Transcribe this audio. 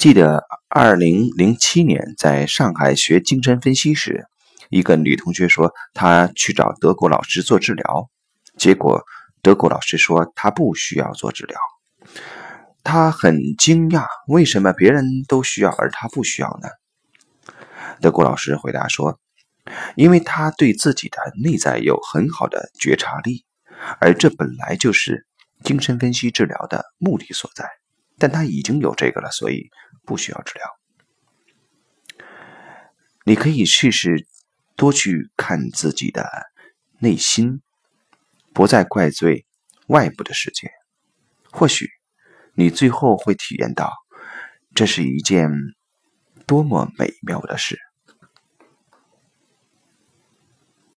记得二零零七年在上海学精神分析时，一个女同学说她去找德国老师做治疗，结果德国老师说她不需要做治疗。她很惊讶，为什么别人都需要而她不需要呢？德国老师回答说：“因为她对自己的内在有很好的觉察力，而这本来就是精神分析治疗的目的所在。但他已经有这个了，所以。”不需要治疗，你可以试试多去看自己的内心，不再怪罪外部的世界。或许你最后会体验到，这是一件多么美妙的事。